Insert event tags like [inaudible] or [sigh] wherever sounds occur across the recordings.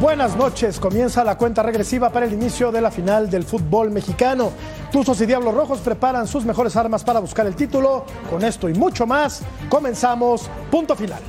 Buenas noches, comienza la cuenta regresiva para el inicio de la final del fútbol mexicano. Tuzos y Diablos Rojos preparan sus mejores armas para buscar el título. Con esto y mucho más, comenzamos punto final.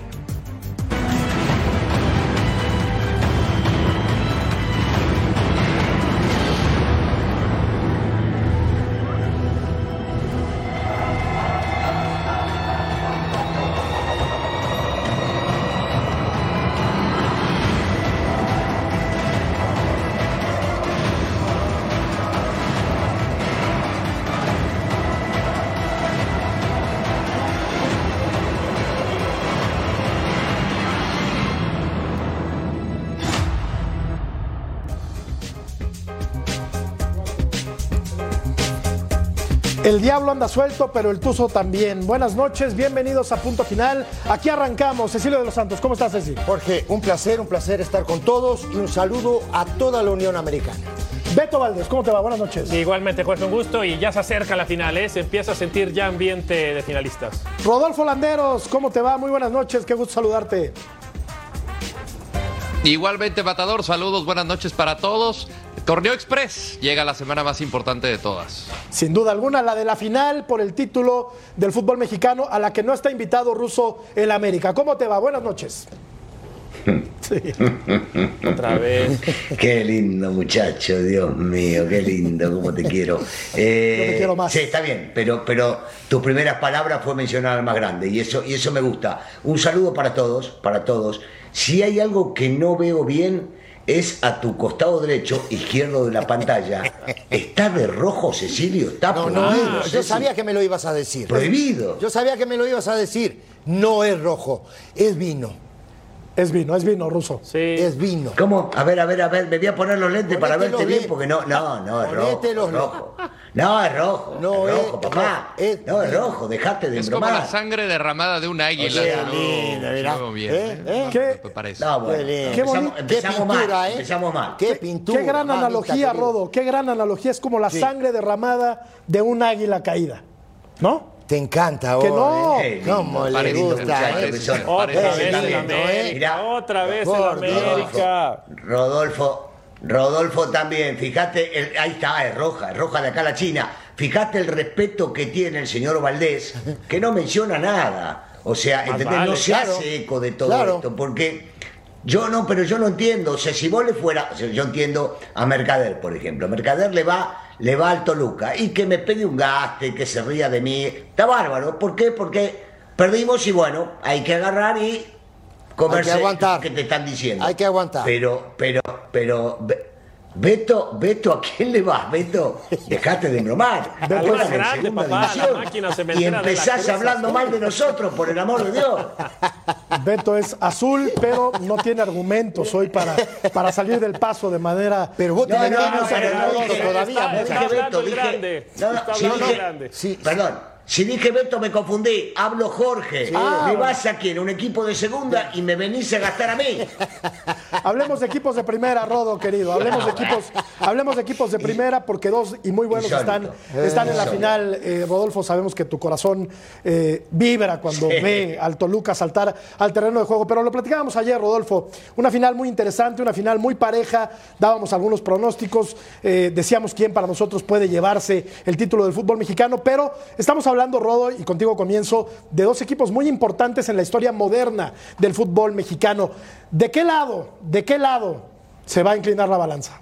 El diablo anda suelto, pero el tuzo también. Buenas noches, bienvenidos a Punto Final. Aquí arrancamos. Cecilio de los Santos, ¿cómo estás, Ceci? Jorge, un placer, un placer estar con todos y un saludo a toda la Unión Americana. Beto Valdés, ¿cómo te va? Buenas noches. Igualmente, Jorge, un gusto y ya se acerca la final, ¿eh? Se empieza a sentir ya ambiente de finalistas. Rodolfo Landeros, ¿cómo te va? Muy buenas noches, qué gusto saludarte. Igualmente, Matador, saludos, buenas noches para todos. Torneo Express llega la semana más importante de todas. Sin duda alguna, la de la final por el título del fútbol mexicano, a la que no está invitado Ruso el América. ¿Cómo te va? Buenas noches. [laughs] Sí. Otra vez. Qué lindo muchacho, Dios mío, qué lindo, cómo te quiero. [laughs] Eh, te quiero más. Sí, está bien, pero, pero tus primeras palabras fue mencionar al más grande y eso, y eso me gusta. Un saludo para todos, para todos. Si hay algo que no veo bien es a tu costado derecho, izquierdo de la pantalla. ¿Está de rojo, Cecilio? Está No, no, prohibido. yo sabía que me lo ibas a decir. Prohibido. Yo sabía que me lo ibas a decir. No es rojo, es vino. Es vino, es vino, Ruso. Sí. Es vino. ¿Cómo? A ver, a ver, a ver, me voy a poner los lentes para verte los bien porque no, no, no es rojo. Ponete los es rojo. No, es rojo. No, es es- rojo, papá. no, es- No, es rojo, dejate de Es como embromar. la sangre derramada de un águila. Qué no, bien, ¿Eh? ¿eh? ¿Eh? ¿Qué? me parece. No, bueno, Qué empezamos, bonito. empezamos mal, ¿eh? empezamos mal. Qué pintura. Qué gran mamita analogía, querida. Rodo. Qué gran analogía. Es como la sangre derramada de un águila caída. ¿No? Te encanta, Que vos, no. ¿eh? ¿Cómo le lindo gusta, eh? Otra vez está América. Mirá. Otra vez. América. Rodolfo, Rodolfo también, fíjate, el- ahí está, es roja, es roja de acá la China. Fíjate el respeto que tiene el señor Valdés, que no menciona nada. O sea, ¿entendés? vale, no se claro, hace eco de todo claro. esto, porque yo no, pero yo no entiendo. O sea, si vos le fuera, o sea, yo entiendo a Mercader, por ejemplo. Mercader le va, le va al Toluca y que me pegue un gaste, que se ría de mí. Está bárbaro. ¿Por qué? Porque perdimos y bueno, hay que agarrar y comerse aguantar. lo que te están diciendo. Hay que aguantar. Pero, pero, pero, Be- Beto, Beto, ¿a quién le vas, Beto? Dejate de bromar. Beto es en grande, segunda papá, la división. máquina Y de las empezás hablando mal de nosotros, por el amor de Dios. [laughs] Beto es azul, pero no tiene argumentos hoy para, para salir del paso de manera. Pero vos No, tenés no, no, no todavía. está- No dije hablando Beto, dije. grande. No, Está hablando dije- grande. Sí. Perdón. Si dije Beto me confundí, hablo Jorge. Me vas aquí en un equipo de segunda y me venís a gastar a mí. [laughs] Hablemos de equipos de primera, Rodo, querido. Hablemos de equipos, hablemos de equipos de primera, porque dos y muy buenos están, Insólito. están en la Insólito. final. Eh, Rodolfo, sabemos que tu corazón eh, vibra cuando Sí. ve al Toluca saltar al terreno de juego. Pero lo platicábamos ayer, Rodolfo. Una final muy interesante, una final muy pareja. Dábamos algunos pronósticos, eh, decíamos quién para nosotros puede llevarse el título del fútbol mexicano, pero estamos hablando, Rodo, y contigo comienzo, de dos equipos muy importantes en la historia moderna del fútbol mexicano. ¿De qué lado, de qué lado se va a inclinar la balanza?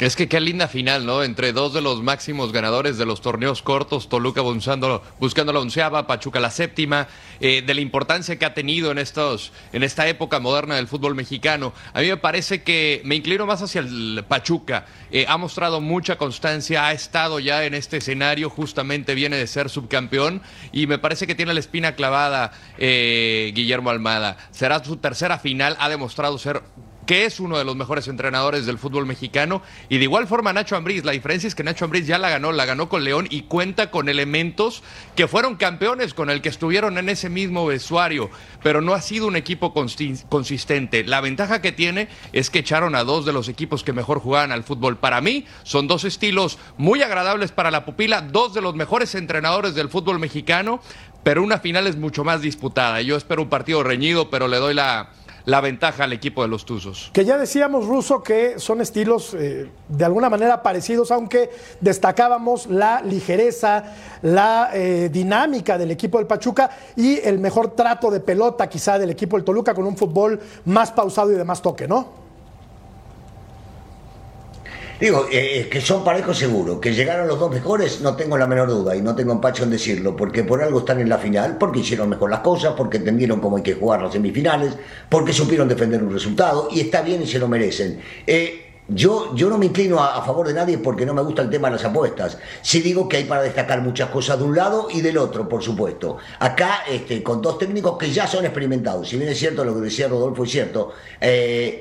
Es que qué linda final, ¿no? Entre dos de los máximos ganadores de los torneos cortos, Toluca buscando, buscando la onceava, Pachuca la séptima, eh, de la importancia que ha tenido en, estos, en esta época moderna del fútbol mexicano. A mí me parece que me inclino más hacia el Pachuca. Eh, ha mostrado mucha constancia, ha estado ya en este escenario, justamente viene de ser subcampeón y me parece que tiene la espina clavada eh, Guillermo Almada. Será su tercera final, ha demostrado ser que es uno de los mejores entrenadores del fútbol mexicano. Y de igual forma Nacho Ambriz, la diferencia es que Nacho Ambriz ya la ganó, la ganó con León y cuenta con elementos que fueron campeones con el que estuvieron en ese mismo vestuario, pero no ha sido un equipo consistente. La ventaja que tiene es que echaron a dos de los equipos que mejor jugaban al fútbol. Para mí son dos estilos muy agradables para la pupila, dos de los mejores entrenadores del fútbol mexicano, pero una final es mucho más disputada. Yo espero un partido reñido, pero le doy la la ventaja al equipo de los Tuzos. Que ya decíamos, Ruso, que son estilos eh, de alguna manera parecidos, aunque destacábamos la ligereza, la eh, dinámica del equipo del Pachuca y el mejor trato de pelota quizá del equipo del Toluca con un fútbol más pausado y de más toque, ¿no? Digo, eh, eh, que son parejos seguro, que llegaron los dos mejores, no tengo la menor duda y no tengo empacho en decirlo, porque por algo están en la final, porque hicieron mejor las cosas, porque entendieron cómo hay que jugar las semifinales, porque supieron defender un resultado y está bien y se lo merecen. Eh, yo, yo no me inclino a, favor de nadie porque no me gusta el tema de las apuestas. Sí digo que hay para destacar muchas cosas de un lado y del otro, por supuesto. Acá, este, con dos técnicos que ya son experimentados. Si bien es cierto lo que decía Rodolfo, es cierto.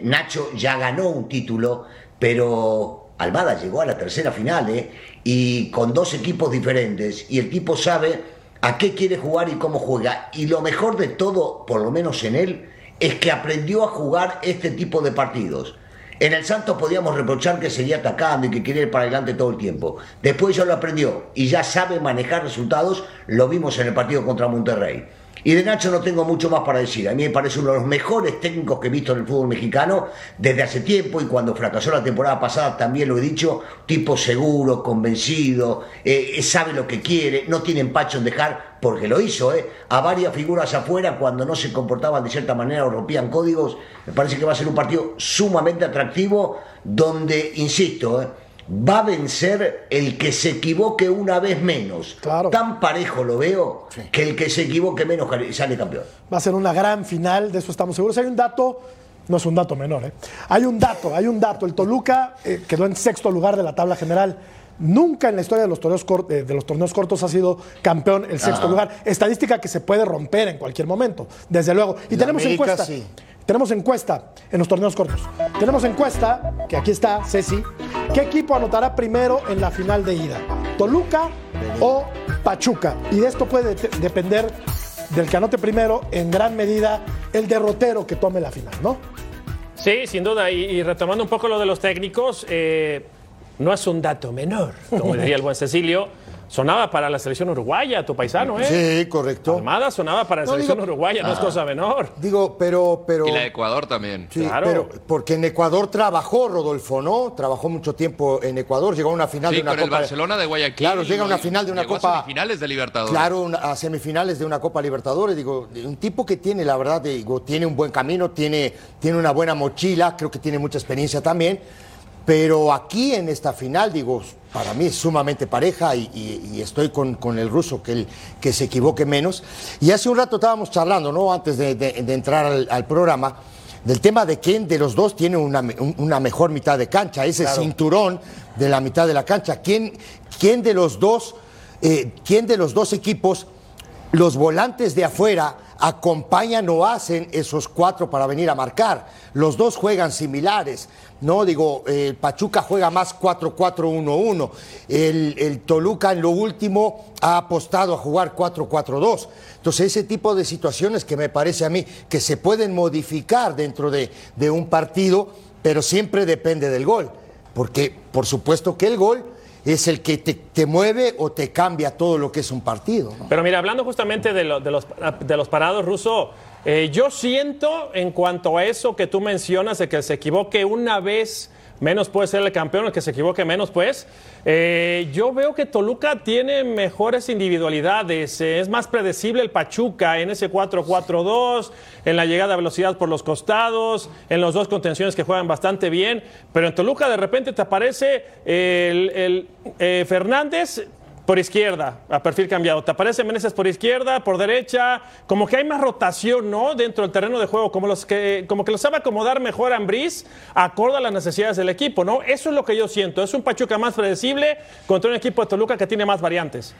Nacho ya ganó un título, pero Almada llegó a la tercera final ¿eh? y con dos equipos diferentes y el tipo sabe a qué quiere jugar y cómo juega. Y lo mejor de todo, por lo menos en él, es que aprendió a jugar este tipo de partidos. En el Santos podíamos reprochar que seguía atacando y que quería ir para adelante todo el tiempo. Después ya lo aprendió y ya sabe manejar resultados. Lo vimos en el partido contra Monterrey. Y de Nacho no tengo mucho más para decir. A mí me parece uno de los mejores técnicos que he visto en el fútbol mexicano desde hace tiempo y cuando fracasó la temporada pasada también lo he dicho, tipo seguro, convencido, eh, sabe lo que quiere, no tiene empacho en dejar, porque lo hizo, eh, a varias figuras afuera cuando no se comportaban de cierta manera o rompían códigos. Me parece que va a ser un partido sumamente atractivo donde, insisto, eh, va a vencer el que se equivoque una vez menos. Tan parejo lo veo que el que se equivoque menos sale campeón. Va a ser una gran final, de eso estamos seguros. Hay un dato, no es un dato menor, ¿eh? hay un dato, hay un dato. El Toluca eh, quedó en sexto lugar de la tabla general. Nunca en la historia de los, torneos eh, de los torneos cortos ha sido campeón el sexto lugar. Estadística que se puede romper en cualquier momento, desde luego. Y tenemos encuesta. Tenemos encuesta en los torneos cortos. Tenemos encuesta, que aquí está, Ceci. ¿Qué equipo anotará primero en la final de ida? ¿Toluca o Pachuca? Y de esto puede depender del que anote primero, en gran medida, el derrotero que tome la final, ¿no? Sí, sin duda. Y, retomando un poco lo de los técnicos, eh, no es un dato menor, como diría el buen Cecilio sonaba para la selección uruguaya, tu paisano, ¿eh? Sí, correcto. Almada sonaba para la selección uruguaya, no es ah. cosa menor. Digo, pero, pero. Y la de Ecuador también. Sí, claro. pero porque en Ecuador trabajó Rodolfo, ¿no? Trabajó mucho tiempo en Ecuador, llegó a una final de una con el Barcelona de Guayaquil. Claro, llega a una final de una Copa. A semifinales de Libertadores. Claro, a semifinales de una Copa Libertadores. Digo, un tipo que tiene, la verdad, digo, tiene un buen camino, tiene, tiene una buena mochila, creo que tiene mucha experiencia también. Pero aquí en esta final, digo, para mí es sumamente pareja y, estoy con, el ruso que, el, que se equivoque menos. Y hace un rato estábamos charlando, ¿no? Antes de, entrar al, programa, del tema de quién de los dos tiene una, mejor mitad de cancha, ese cinturón de la mitad de la cancha. ¿Quién, quién de los dos, eh, quién de los dos equipos, los volantes de afuera, acompañan o hacen esos cuatro para venir a marcar? Los dos juegan similares. No, digo, el Pachuca juega más 4-4-1-1. El, el, Toluca en lo último ha apostado a jugar 4-4-2. Entonces, ese tipo de situaciones que me parece a mí que se pueden modificar dentro de, un partido, pero siempre depende del gol. Porque, por supuesto que el gol es el que te, mueve o te cambia todo lo que es un partido. Pero mira, hablando justamente de, de, los, de los parados, Ruso, eh, yo siento en cuanto a eso que tú mencionas de que se equivoque una vez menos puede ser el campeón, el que se equivoque menos, pues. Eh, yo veo que Toluca tiene mejores individualidades, eh, es más predecible el Pachuca en ese 4-4-2, en la llegada a velocidad por los costados, en los dos contenciones que juegan bastante bien, pero en Toluca de repente te aparece el, eh, Fernández por izquierda, a perfil cambiado. Te aparece Meneses por izquierda, por derecha, como que hay más rotación, ¿no? Dentro del terreno de juego, como, los que, como que lo sabe acomodar mejor Ambriz, acorde a las necesidades del equipo, ¿no? Eso es lo que yo siento. Es un Pachuca más predecible contra un equipo de Toluca que tiene más variantes.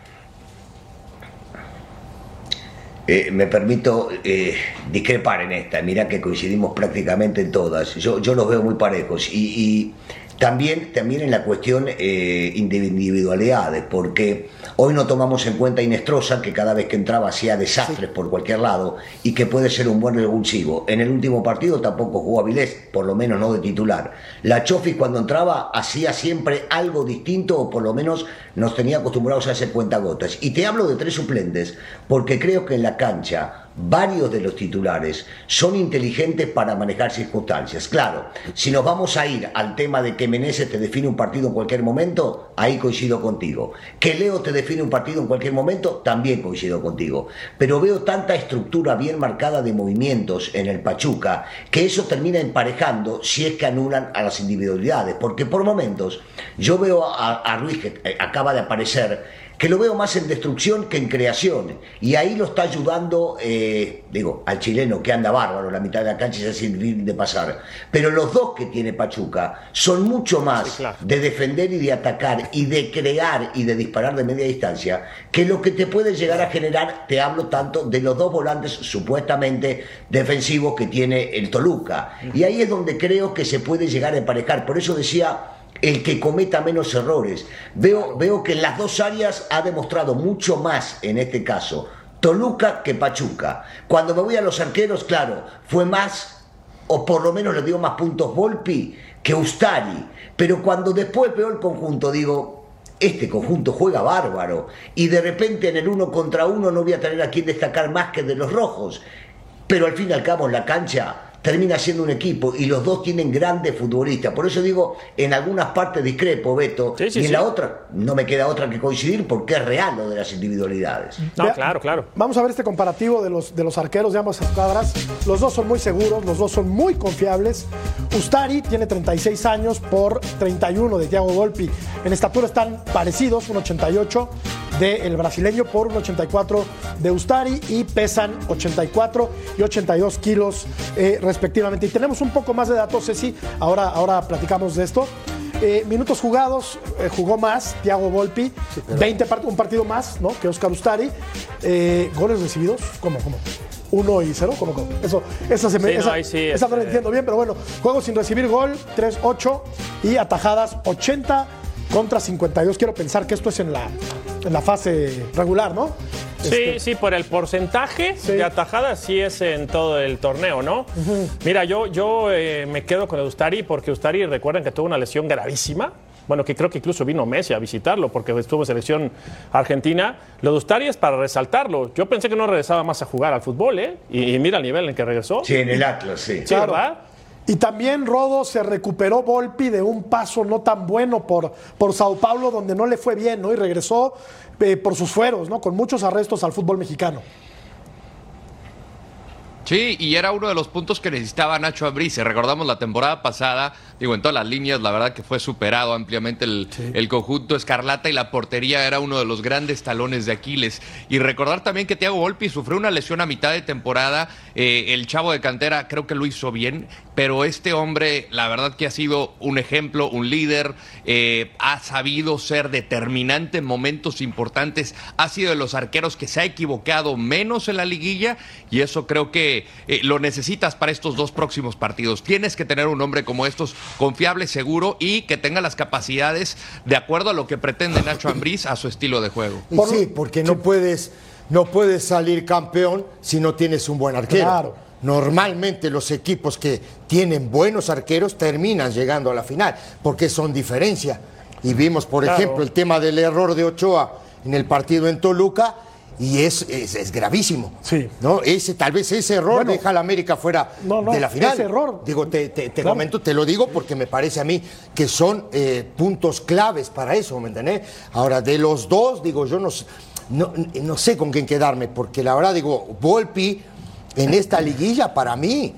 Eh, me permito eh, discrepar en esta, mira que coincidimos prácticamente en todas. Yo, yo los veo muy parejos y, y también, también en la cuestión eh, de individualidades, porque hoy no tomamos en cuenta Inestrosa, que cada vez que entraba hacía desastres por cualquier lado y que puede ser un buen revulsivo. En el último partido tampoco jugó Avilés, por lo menos no de titular. La Chofi cuando entraba hacía siempre algo distinto o por lo menos nos tenía acostumbrados a hacer cuentagotas. Y te hablo de tres suplentes, porque creo que en la cancha varios de los titulares son inteligentes para manejar circunstancias. Claro, si nos vamos a ir al tema de que Meneses te define un partido en cualquier momento, ahí coincido contigo. Que Leo te define un partido en cualquier momento, también coincido contigo. Pero veo tanta estructura bien marcada de movimientos en el Pachuca que eso termina emparejando si es que anulan a las individualidades. Porque por momentos yo veo a, a Ruiz que eh, acaba de aparecer que lo veo más en destrucción que en creación. Y ahí lo está ayudando, eh, digo, al chileno que anda bárbaro, la mitad de la cancha y es sin de pasar. Pero los dos que tiene Pachuca son mucho más Sí, claro. de defender y de atacar y de crear y de disparar de media distancia que lo que te puede llegar a generar, te hablo tanto de los dos volantes supuestamente defensivos que tiene el Toluca. Y ahí es donde creo que se puede llegar a emparejar. Por eso decía el que cometa menos errores. Veo, veo que en las dos áreas ha demostrado mucho más en este caso Toluca que Pachuca. Cuando me voy a los arqueros, claro, fue más, o por lo menos le dio más puntos Volpi que Ustari. Pero cuando después veo el conjunto, digo, este conjunto juega bárbaro. Y de repente en el uno contra uno no voy a tener a quien destacar más que de los rojos. Pero al fin y al cabo en la cancha termina siendo un equipo y los dos tienen grandes futbolistas. Por eso digo, en algunas partes discrepo, Beto, Sí, sí, y en sí. la otra no me queda otra que coincidir porque es real lo de las individualidades. No, Vea- claro, claro. Vamos a ver este comparativo de los, de los arqueros de ambas escuadras. Los dos son muy seguros, los dos son muy confiables. Ustari tiene 36 años por 31 de Thiago Volpi. En estatura están parecidos, un 88 del brasileño por un 84 de Ustari y pesan 84 y 82 kilos eh, respectivamente. Y tenemos un poco más de datos, Ceci, ahora, ahora platicamos de esto. Eh, minutos jugados, eh, jugó más Thiago Volpi, 20 part- un partido más ¿no? que Oscar Ustari. Eh, goles recibidos, ¿cómo? ¿Cómo? ¿Uno y cero? ¿Cómo? cómo? Eso, esa, se me, Sí, no, esa, ahí sí, esa no la este- entiendo bien, pero bueno, juegos sin recibir gol, 3-8 y atajadas 80 contra 52. Quiero pensar que esto es en la, en la fase regular, ¿no? Sí, Este, sí, por el porcentaje Sí. de atajadas sí es en todo el torneo, ¿no? Mira, yo, yo eh, me quedo con el Ustari porque Ustari, recuerden que tuvo una lesión gravísima. Bueno, que creo que incluso vino Messi a visitarlo porque estuvo en selección argentina. Lo de Ustari es para resaltarlo. Yo pensé que no regresaba más a jugar al fútbol, ¿eh? Y, y mira el nivel en que regresó. Sí, en el Atlas, sí. Sí, Claro. ¿verdad? Y también Rodo se recuperó Volpi de un paso no tan bueno por, por Sao Paulo, donde no le fue bien, ¿no? Y regresó eh, por sus fueros, ¿no? Con muchos arrestos al fútbol mexicano. Sí, y era uno de los puntos que necesitaba Nacho Ambriz. Recordamos la temporada pasada, digo, en todas las líneas, la verdad que fue superado ampliamente el, el conjunto Escarlata y la portería era uno de los grandes talones de Aquiles. Y recordar también que Thiago Volpi sufrió una lesión a mitad de temporada. Eh, el chavo de cantera creo que lo hizo bien, pero este hombre, la verdad que ha sido un ejemplo, un líder, eh, ha sabido ser determinante en momentos importantes, ha sido de los arqueros que se ha equivocado menos en la liguilla y eso creo que eh, lo necesitas para estos dos próximos partidos. Tienes que tener un hombre como estos confiable, seguro y que tenga las capacidades de acuerdo a lo que pretende Nacho Ambriz a su estilo de juego. Sí, porque no puedes, no puedes salir campeón si no tienes un buen arquero. Claro. Normalmente los equipos que tienen buenos arqueros terminan llegando a la final, porque son diferencia. Y vimos, por Claro. ejemplo, el tema del error de Ochoa en el partido en Toluca Y es, es, es gravísimo. Sí. ¿no? Ese, tal vez ese error Bueno. deja a la América fuera No, no, de la final. ese error. Digo, te, te- te Claro. comento, te lo digo porque me parece a mí que son eh, puntos claves para eso, ¿me entendés? Ahora, de los dos, digo, yo no, no, no sé con quién quedarme, porque la verdad, digo, Volpi en esta liguilla, para mí,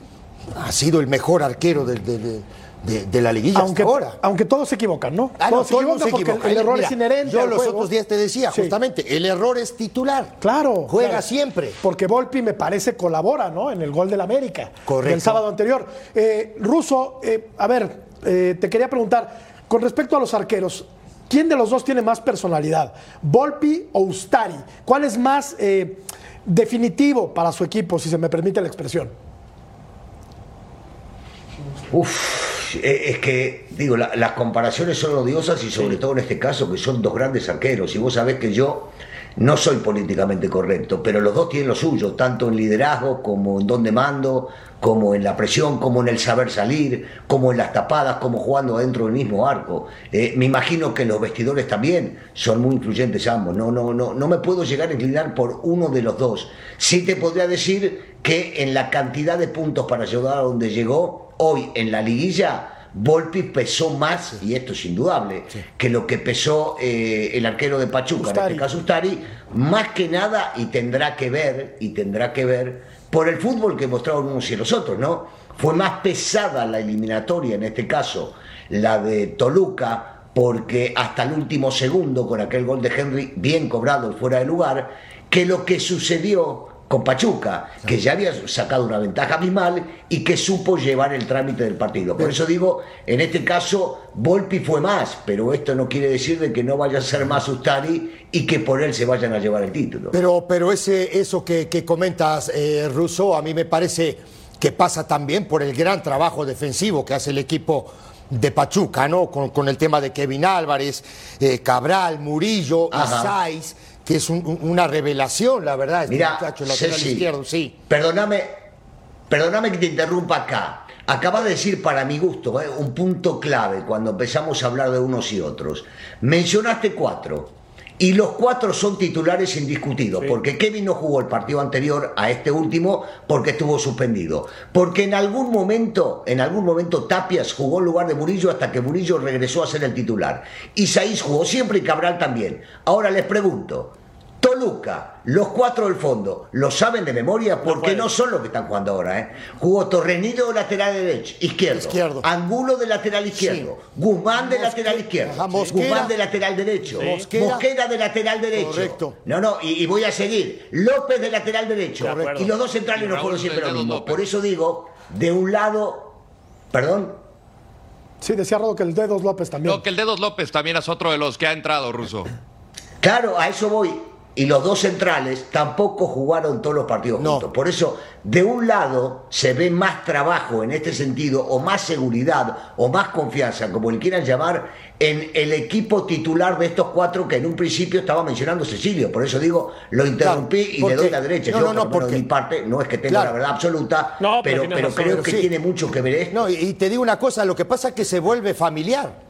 ha sido el mejor arquero de, de- de- de- de la liguilla Aunque, hasta ahora. aunque todos se equivocan, ¿no? Ah, no, todos todo el se porque equivoca. el error Mira, es inherente. Yo los juego. otros días te decía, Sí. justamente, el error es titular. Claro. Juega claro. siempre. Porque Volpi me parece colabora, ¿no? En el gol del América. Correcto. Del sábado anterior. Eh, Russo, eh, a ver, eh, te quería preguntar, con respecto a los arqueros, ¿quién de los dos tiene más personalidad? ¿Volpi o Ustari? ¿Cuál es más eh, definitivo para su equipo, si se me permite la expresión? Uf, eh, es que, digo, la- las comparaciones son odiosas y sobre todo en este caso que son dos grandes arqueros. Y vos sabés que yo no soy políticamente correcto, pero los dos tienen lo suyo, tanto en liderazgo como en donde mando, como en la presión, como en el saber salir, como en las tapadas, como jugando dentro del mismo arco. Eh, me imagino que los vestidores también son muy influyentes ambos. No, no, no, no me puedo llegar a inclinar por uno de los dos. Sí te podría decir que en la cantidad de puntos para llegar a donde llegó, hoy en la liguilla, Volpi pesó más, y esto es indudable, que lo que pesó eh, el arquero de Pachuca, en Ustari. este caso Ustari, más que nada, y tendrá que ver, y tendrá que ver, por el fútbol que mostraron unos y los otros, ¿no? Fue más pesada la eliminatoria, en este caso, la de Toluca, porque hasta el último segundo, con aquel gol de Henry bien cobrado y fuera de lugar, que lo que sucedió con Pachuca, que ya había sacado una ventaja abismal y que supo llevar el trámite del partido. Por eso digo, en este caso, Volpi fue más, pero esto no quiere decir de que no vaya a ser más Ustari y que por él se vayan a llevar el título. Pero, pero ese, eso que, que comentas, eh, Russo, a mí me parece que pasa también por el gran trabajo defensivo que hace el equipo de Pachuca, ¿no? Con, con el tema de Kevin Álvarez, eh, Cabral, Murillo, Ajá. Isais, que es un- un- una revelación, la verdad, este Mira, muchacho lateral Ceci, izquierdo, sí. Perdóname, perdóname que te interrumpa acá. Acaba de decir para mi gusto eh, un punto clave cuando empezamos a hablar de unos y otros. Mencionaste cuatro. Y los cuatro son titulares indiscutidos, porque Kevin no jugó el partido anterior a este último porque estuvo suspendido. Porque en algún momento, en algún momento Tapias jugó en lugar de Murillo hasta que Murillo regresó a ser el titular. Isaías jugó siempre y Cabral también. Ahora les pregunto, Toluca, los cuatro del fondo, ¿lo saben de memoria? Porque no, son los que están jugando ahora, ¿eh? Jugó Torrenilo lateral derecho, izquierdo. Izquierdo. Angulo de lateral izquierdo. Guzmán de Mosque- lateral izquierdo. Ajá, Mosquera. Guzmán de lateral derecho. Mosquera. Mosquera de lateral derecho. Correcto. No, no, y, y voy a seguir. López de lateral derecho. De. Y los dos centrales no fueron siempre lo mismo. López. Por eso digo, de un lado, perdón, Sí, decía Rodo que el Dedos López también. No, que el Dedos López también es otro de los que ha entrado, Ruso. Claro, a eso voy. Y los dos centrales tampoco jugaron todos los partidos No. juntos. Por eso, de un lado se ve más trabajo en este sentido, o más seguridad, o más confianza, como le quieran llamar, en el equipo titular de estos cuatro que en un principio estaba mencionando Cecilio. Por eso digo, lo interrumpí Claro, y porque- le doy la derecha. no, Yo, no, no, por porque- mi parte, no es que tenga Claro. la verdad absoluta, No, pero razón. creo Pero que sí. tiene mucho que ver esto. No, y, y te digo una cosa, lo que pasa es que se vuelve familiar.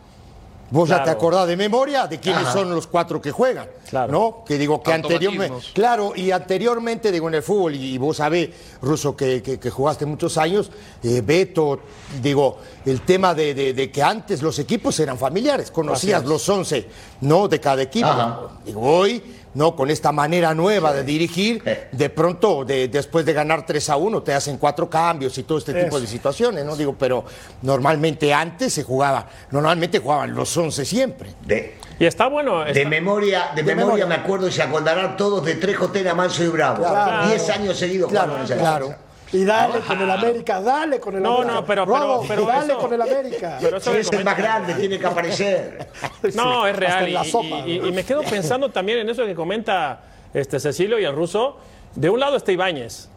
Vos ya te acordás de memoria de quiénes Ajá. son los cuatro que juegan, Claro. ¿no? Que digo que anteriormente, claro, y anteriormente digo en el fútbol y, y vos sabés, Ruso, que, que- que jugaste muchos años, eh, Beto, digo, el tema de, de- de que antes los equipos eran familiares, conocías los 11, ¿no? De cada equipo. Ajá. Digo, hoy, ¿no? Con esta manera nueva de dirigir, [laughs] de pronto, de- después de ganar 3 a 1, te hacen cuatro cambios y todo este tipo Eso. de situaciones, ¿no? Digo, pero normalmente antes se jugaba, normalmente jugaban los 11 siempre. De, Y está bueno. De memoria, de, De memoria, memoria. me acuerdo y se acordarán todos de Trejo, Tena, Manso y Bravo. Claro. Diez años seguidos Claro, jugando en esa claro. Y dale con el América, dale con el No, América. no, pero- pero- Rodo, pero dale eso- con el América. Pero eso es más comenta- grande, tiene que aparecer. [laughs] No, es real. sopa, ¿no? y me quedo pensando también en eso que comenta este Cecilio y el ruso. De un lado está Ibáñez,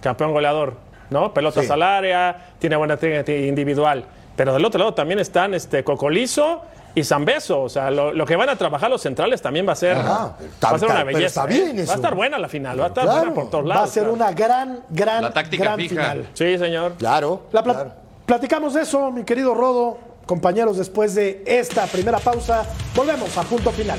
campeón goleador, ¿no? Pelotas Sí. al área, tiene buena técnica individual. Pero del otro lado también están este, Cocolizo y Zambeso. O sea, lo, lo que van a trabajar los centrales también va a ser, Ajá, va a ser una belleza. está bien ¿eh? Va a estar buena la final, va a estar Claro, buena por todos Va lados. a ser claro. una gran, gran, La táctica gran fija. final. Sí, señor. Claro. La pla- claro. Platicamos de eso, mi querido Rodo. Compañeros, después de esta primera pausa, volvemos a punto final.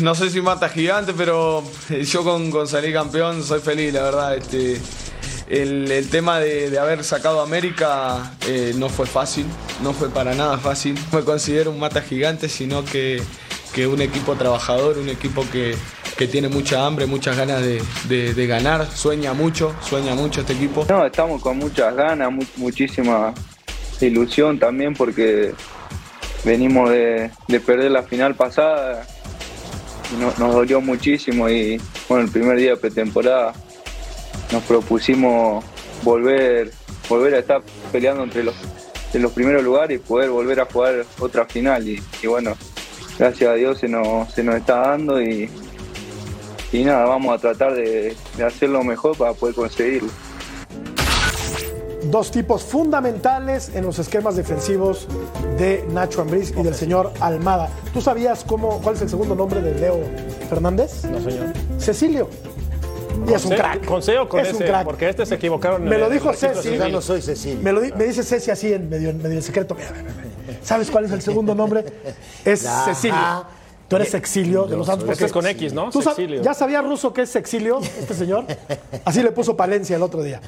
No sé si mata gigante, pero yo con, con salir campeón soy feliz, la verdad. Este, el, tema de, haber sacado América eh, no fue fácil, no fue para nada fácil. No me considero un mata gigante, sino que, que un equipo trabajador, un equipo que, que tiene mucha hambre, muchas ganas de, de- ganar, sueña mucho, sueña mucho este equipo. No, estamos con muchas ganas, mu- muchísima ilusión también porque venimos de, de perder la final pasada no- nos dolió muchísimo y bueno, el primer día de pretemporada nos propusimos volver, volver a estar peleando entre los, en los primeros lugares y poder volver a jugar otra final y, bueno, gracias a Dios se nos, se nos está dando y, y nada, vamos a tratar de, de hacer lo mejor para poder conseguirlo. Dos tipos fundamentales en los esquemas defensivos de Nacho Ambriz y del señor Almada. ¿Tú sabías cómo, cuál es el segundo nombre de Leo Fernández? No, señor. Cecilio. Y es un crack. ¿Con C o con es ese? un crack. Porque este se equivocaron. en Me lo dijo Ceci. Ya no soy Cecilia. Me, lo di- me dice Ceci así en medio, en medio en secreto. Mira, mira, mira. ¿Sabes cuál es el segundo nombre? Es. Cecilio. Tú eres Exilio de los Santos. Este es con X, ¿no? ¿Tú sab-. ¿Ya sabía ruso que es Exilio, este señor? Así le puso Palencia el otro día.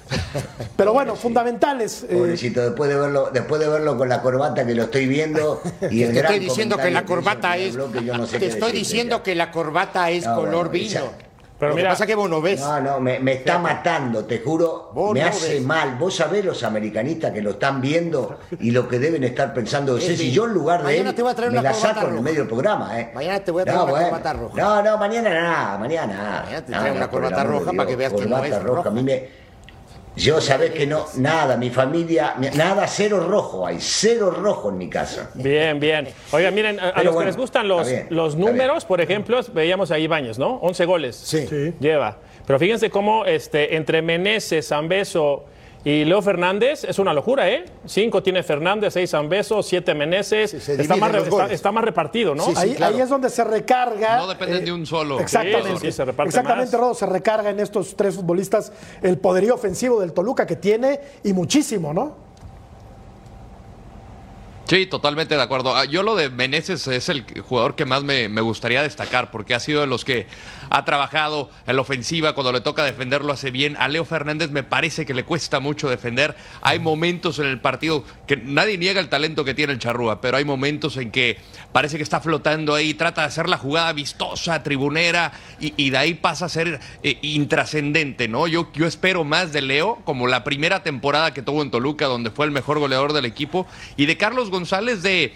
Pero bueno, fundamentales. eh, Pobrecito, después de verlo, después de verlo con la corbata que lo estoy viendo y [laughs] el Te gran estoy diciendo que la corbata es. el bloque, yo no sé Te qué estoy decirte diciendo ya. que la corbata es No, color bueno, vino. esa- Pero Lo mira- que pasa es que vos no ves. No, no, me, me está matando, te juro, Vos me no hace ves. mal. Vos sabés los americanistas que lo están viendo y lo que deben estar pensando Es bien. Yo en lugar de Mañana él te voy a traer me una la saco en el medio del programa, ¿eh? Mañana te voy a traer No, una bueno. corbata roja. No, no, mañana nada, mañana nada. Mañana te traigo no, una corbata roja para que veas que no corbata es roja. roja. A mí me... Yo sabés que no, nada, mi familia, nada, cero rojo, hay cero rojo en mi casa. Bien, bien. Oiga, miren, a, los bueno, que les gustan los, bien, los números, por ejemplo, veíamos a Ibáñez, ¿no? 11 goles. Sí. Sí. Lleva. Pero fíjense cómo este, entre Meneses, Zambeso y Leo Fernández es una locura, ¿eh? Cinco tiene Fernández, seis Zambeso, siete Meneses. Sí, está, más, está, está más repartido, ¿no? Sí, sí. ahí, claro. ahí es donde se recarga. No dependen de un solo. Exactamente. Sí, sí, se reparte Exactamente, más. Rodo, se recarga en estos tres futbolistas el poderío ofensivo del Toluca que tiene y muchísimo, ¿no? Sí, totalmente de acuerdo. Ah, Yo lo de Meneses es el jugador que más me, me gustaría destacar porque ha sido de los que ha trabajado en la ofensiva. Cuando le toca defender lo hace bien. A Leo Fernández me parece que le cuesta mucho defender. Hay momentos en el partido que nadie niega el talento que tiene el Charrúa, pero hay momentos en que parece que está flotando ahí, trata de hacer la jugada vistosa, tribunera y, y de ahí pasa a ser eh, intrascendente, ¿no? Yo, yo espero más de Leo, como la primera temporada que tuvo en Toluca, donde fue el mejor goleador del equipo, y de Carlos González de...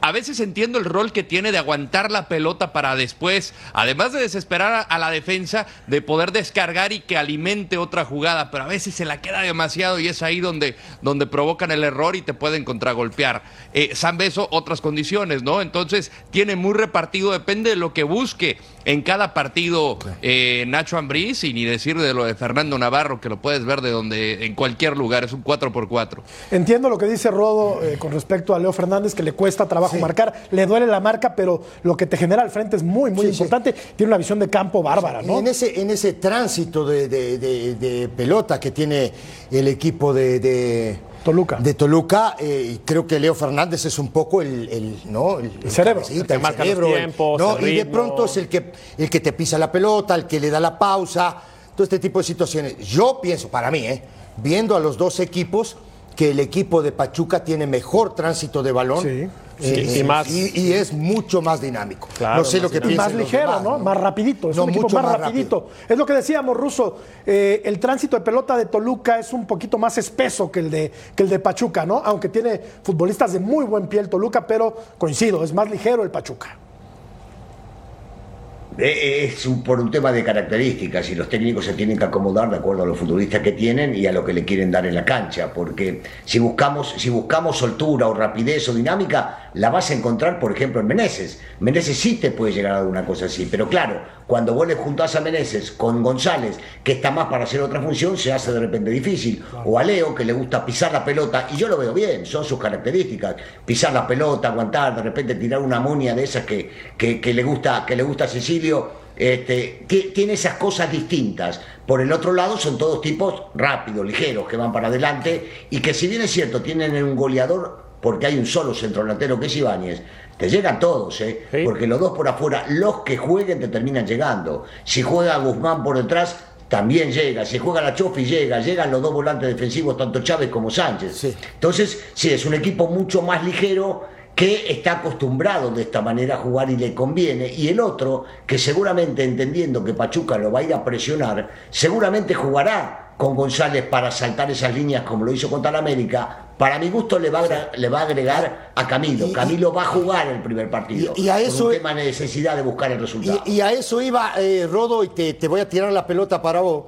A veces entiendo el rol que tiene de aguantar la pelota para después, además de desesperar a, la defensa, de poder descargar y que alimente otra jugada, pero a veces se la queda demasiado y es ahí donde, donde provocan el error y te pueden contragolpear. Eh, San Beso, otras condiciones, ¿no? Entonces, tiene muy repartido, depende de lo que busque en cada partido eh, Nacho Ambriz y ni decir de lo de Fernando Navarro, que lo puedes ver de donde, en cualquier lugar, es un 4x4. Entiendo lo que dice Rodo eh, con respecto a Leo Fernández, que le cuesta trabajo marcar, le duele la marca, pero lo que te genera al frente es muy, muy Sí, sí. importante. Tiene una visión de campo bárbara, ¿no? En ese, en ese tránsito de, de- de- de pelota que tiene el equipo de, de- Toluca. de Toluca, eh, creo que Leo Fernández es un poco el, el- ¿no? el, el cerebro, el que el marca los cerebro, el- tiempos, ¿no? el Y de pronto es el que, el que te pisa la pelota, el que le da la pausa, todo este tipo de situaciones. Yo pienso, para mí, ¿eh? viendo a los dos equipos, que el equipo de Pachuca tiene mejor tránsito de balón. Sí. Sí, y más- y, y es mucho más dinámico. Claro, no sé lo más que Y más ligero, demás, ¿no? Más rapidito. Es No, un equipo mucho más, más rapidito. Es lo que decíamos, Ruso. eh, el tránsito de pelota de Toluca es un poquito más espeso que el, de, que el de Pachuca, ¿no? Aunque tiene futbolistas de muy buen pie el Toluca, pero coincido, es más ligero el Pachuca. Eh, Es un- por un tema de características y los técnicos se tienen que acomodar de acuerdo a los futbolistas que tienen y a lo que le quieren dar en la cancha, porque si buscamos, si buscamos soltura o rapidez o dinámica, la vas a encontrar, por ejemplo, en Meneses. Meneses sí te puede llegar a dar una cosa así, pero claro, cuando vos le juntás a Meneses con González, que está más para hacer otra función, se hace de repente difícil. O a Leo, que le gusta pisar la pelota, y yo lo veo bien, son sus características. Pisar la pelota, aguantar, de repente tirar una monia de esas que, que, que le, gusta, que le gusta a Cecilio. Este, ti- tiene esas cosas distintas. Por el otro lado, son todos tipos rápidos, ligeros, que van para adelante y que si bien es cierto, tienen un goleador, porque hay un solo centro delantero que es Ibáñez, te llegan todos, ¿eh? porque los dos por afuera, los que jueguen te terminan llegando. Si juega Guzmán por detrás, también llega. Si juega la Chofi, llega. Llegan los dos volantes defensivos, tanto Chávez como Sánchez. Entonces, sí, es un equipo mucho más ligero que está acostumbrado de esta manera a jugar y le conviene, y el otro, que seguramente entendiendo que Pachuca lo va a ir a presionar, seguramente jugará con González para saltar esas líneas como lo hizo contra la América, para mi gusto le va a, le va a agregar a Camilo. Camilo va a jugar el primer partido. y- y a eso- un tema de necesidad de buscar el resultado. Y, y a eso iba, eh, Rodo, y te, te voy a tirar la pelota para vos,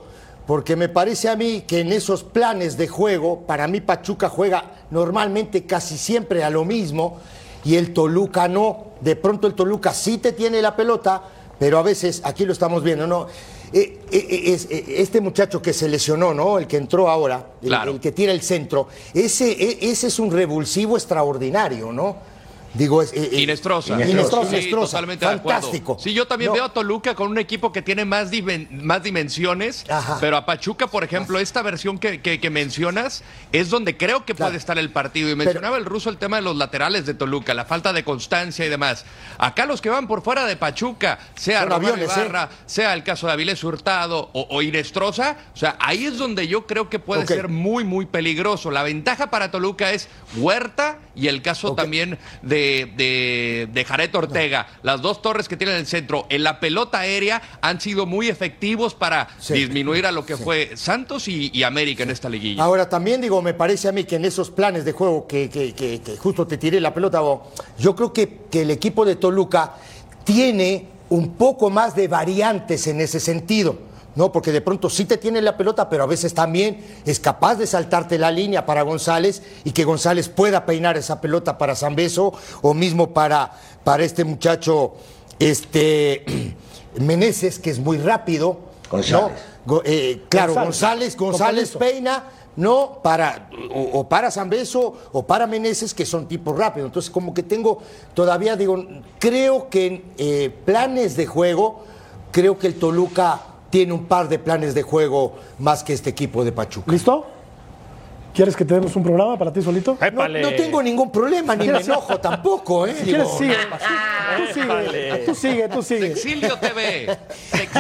porque me parece a mí que en esos planes de juego, para mí Pachuca juega normalmente casi siempre a lo mismo, y el Toluca no. De pronto el Toluca sí te tiene la pelota, pero a veces, aquí lo estamos viendo, ¿no? Eh, eh, eh, es- eh, este muchacho que se lesionó, ¿no? El que entró ahora, el, Claro. el que tira el centro, ese, eh, ese es un revulsivo extraordinario, ¿no? Digo, es, eh, eh, Inestrosa. Inestrosa, Sí, Inestrosa. totalmente de acuerdo. Fantástico. Sí, yo también No. veo a Toluca con un equipo que tiene más, dimen- más dimensiones, Ajá. pero a Pachuca, por ejemplo, esta versión que, que- que mencionas es donde creo que puede estar el partido. Y mencionaba el ruso el tema de los laterales de Toluca, la falta de constancia y demás. Acá los que van por fuera de Pachuca, sea Román Ibarra, sea el caso de Avilés Hurtado o, o Inestrosa, o sea, ahí es donde yo creo que puede ser muy, muy peligroso. La ventaja para Toluca es Huerta y el caso también de, de, de Jared Ortega. Las dos torres que tienen en el centro en la pelota aérea han sido muy efectivos para disminuir a lo que fue Santos y, y América en esta liguilla. Ahora también digo, me parece a mí que en esos planes de juego que, que- que- que justo te tiré la pelota, vos, yo creo que, que el equipo de Toluca tiene un poco más de variantes en ese sentido. ¿No? Porque de pronto sí te tiene la pelota, pero a veces también es capaz de saltarte la línea para González y que González pueda peinar esa pelota para Zambeso o mismo para, para este muchacho este, [clears throat] Meneses, que es muy rápido. González. ¿no? Go- eh, claro, González. González, González peina, no para o, o para Zambeso o para Meneses, que son tipos rápidos. Entonces, como que tengo todavía, digo, creo que en eh, planes de juego, creo que el Toluca tiene un par de planes de juego más que este equipo de Pachuca. ¿Listo? ¿Quieres que te demos un programa para ti solito? No, no tengo ningún problema, ni me [laughs] enojo tampoco, ¿eh? Si quieres, Digo, sigue. [laughs] Tú sigue, tú sigue, tú sigue. Exilio TV. [laughs]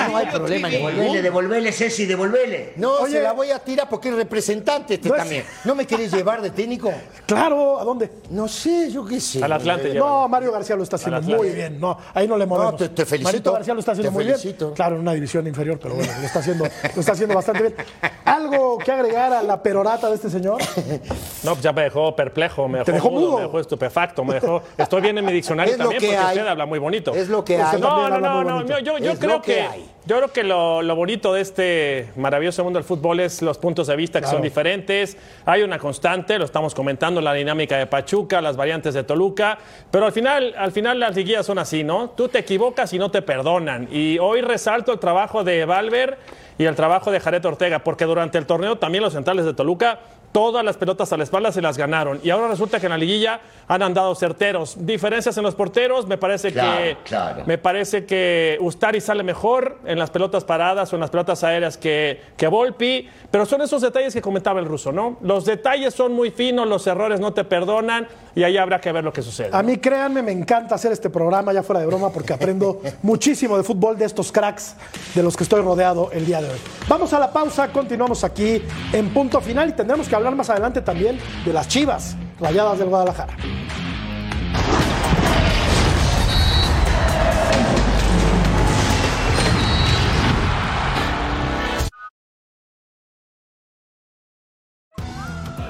No hay problema TV. Devolvele, devolvele, Ceci, devolvele. No, Oye. se la voy a tirar porque es representante este No es- también. ¿No me querés llevar de técnico? Claro, ¿a dónde? No sé, yo qué sé. Al Atlante Eh. No, Mario García lo está haciendo muy bien. No, ahí no le movemos. te- te felicito. Marito García lo está haciendo Te muy felicito. bien. Claro, en una división inferior, pero bueno, lo está haciendo, lo está haciendo bastante bien. ¿Algo que agregar a la perorata de este señor? [laughs] No, pues ya me dejó perplejo, me dejó, Te dejó mudo. me dejó estupefacto, me dejó. Estoy bien en mi diccionario [laughs] Es también que porque hay. usted habla muy bonito. Es lo que Usted hay. No, no, no, no. Yo, yo- Es creo que que, hay. Yo creo que lo, lo bonito de este maravilloso mundo del fútbol es los puntos de vista que Claro. son diferentes. Hay una constante, lo estamos comentando, la dinámica de Pachuca, las variantes de Toluca, pero al final, al final las liguillas son así, ¿no? Tú te equivocas y no te perdonan. Y hoy resalto el trabajo de Valver y el trabajo de Jared Ortega, porque durante el torneo también los centrales de Toluca todas las pelotas a la espalda se las ganaron. Y ahora resulta que en la liguilla han andado certeros. Diferencias en los porteros, me parece Claro, que claro. me parece que Ustari sale mejor en las pelotas paradas o en las pelotas aéreas que, que Volpi, pero son esos detalles que comentaba el ruso, ¿no? Los detalles son muy finos, los errores no te perdonan y ahí habrá que ver lo que sucede. A mí, créanme, me encanta hacer este programa, ya fuera de broma, porque aprendo [laughs] muchísimo de fútbol de estos cracks de los que estoy rodeado el día de hoy. Vamos a la pausa, continuamos aquí en punto final y tendremos que hablar más adelante también de las chivas rayadas del Guadalajara.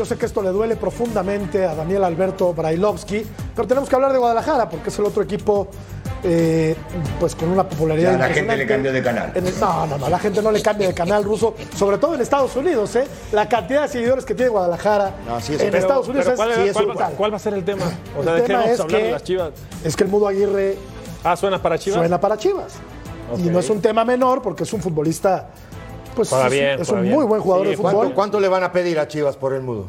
Yo sé que esto le duele profundamente a Daniel Alberto Brailovsky, pero tenemos que hablar de Guadalajara porque es el otro equipo eh, pues con una popularidad Ya, la gente le cambió de canal. En el- no, no, no, la gente no le cambia de canal ruso, sobre todo en Estados Unidos, ¿eh? La cantidad de seguidores que tiene Guadalajara en Pero- Estados Unidos pero es, ¿cuál, sí, es cuál- brutal. cuál va a ser el tema? O El sea, ¿de qué tema vamos es a hablar que- de las Chivas? Es que el Mudo Aguirre Ah, ¿suena para Chivas? suena para Chivas. Y no es un tema menor porque es un futbolista, pues Juega es, bien, es juega un bien. muy buen jugador Sí, de fútbol. ¿cuánto, cuánto le van a pedir a Chivas por el mudo?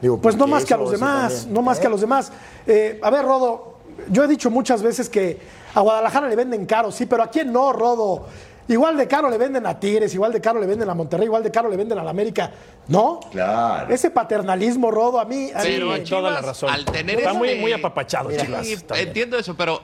Digo, Pues no más que a los demás, no más que a los demás. Eh, a ver, Rodo, yo he dicho muchas veces que a Guadalajara le venden caro, sí, pero ¿a quién no, Rodo? Igual de caro le venden a Tigres, igual de caro le venden a Monterrey, igual de caro le venden a la América. ¿No? Claro. Ese paternalismo, Rodo, a mí... a Pero mí- a Chivas, al tener Está muy- muy apapachado, Sí, Chivas, entiendo eso, pero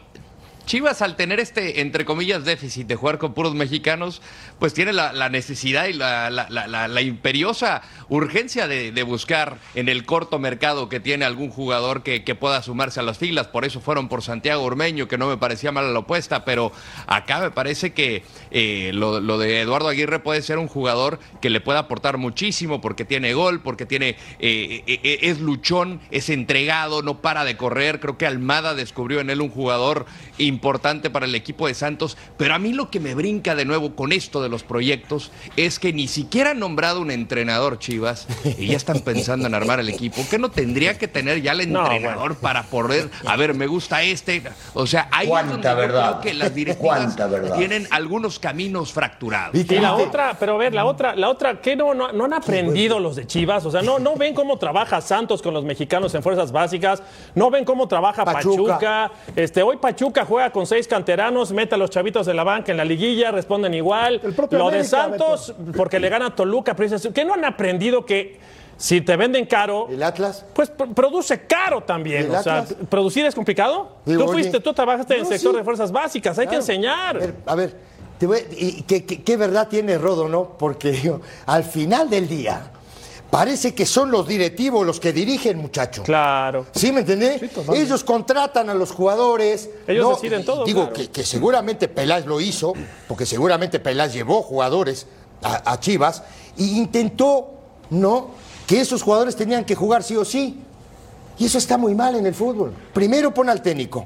Chivas al tener este, entre comillas, déficit de jugar con puros mexicanos, pues tiene la, necesidad y la, imperiosa urgencia de, buscar en el corto mercado que tiene algún jugador que, pueda sumarse a las filas. Por eso fueron por Santiago Ormeño, que no me parecía mal la opuesta, pero acá me parece que eh, lo, lo de Eduardo Aguirre puede ser un jugador que le pueda aportar muchísimo porque tiene gol, porque tiene eh, eh, es luchón, es entregado, no para de correr. Creo que Almada descubrió en él un jugador importante para el equipo de Santos. Pero a mí lo que me brinca de nuevo con esto de los proyectos es que ni siquiera han nombrado un entrenador, Chivas, y ya están pensando en armar el equipo. ¿Qué no tendría que tener ya el No, entrenador para poder, a ver, me gusta este? O sea, yo verdad. creo que las directivas Cuánta verdad. tienen algunos caminos fracturados. Y la otra, pero a ver, la otra, la otra, ¿qué no, no, no han aprendido los de Chivas? O sea, no, no ven cómo trabaja Santos con los mexicanos en fuerzas básicas, no ven cómo trabaja Pachuca. Pachuca. Este, hoy Pachuca juega con seis canteranos, mete a los chavitos de la banca en la liguilla, responden igual. propio Lo de Santos, porque le gana a Toluca, pero ¿qué no han aprendido que si te venden caro, ¿El Atlas? pues pr- produce caro también? ¿El O sea? ¿producir es complicado? Digo, tú fuiste, oye, tú trabajaste en el sector sí. de fuerzas básicas, hay que enseñar. A ver, a ver, te voy- y verdad tiene Rodo, ¿no? Porque digo, al final del día parece que son los directivos los que dirigen, muchacho. Claro. ¿Sí me entendés? Ellos contratan a los jugadores. Ellos ¿no? deciden todo, Digo claro. que, que seguramente Peláez lo hizo, porque seguramente Peláez llevó jugadores a, a Chivas e intentó, ¿no? Que esos jugadores tenían que jugar sí o sí. Y eso está muy mal en el fútbol. Primero pon al técnico.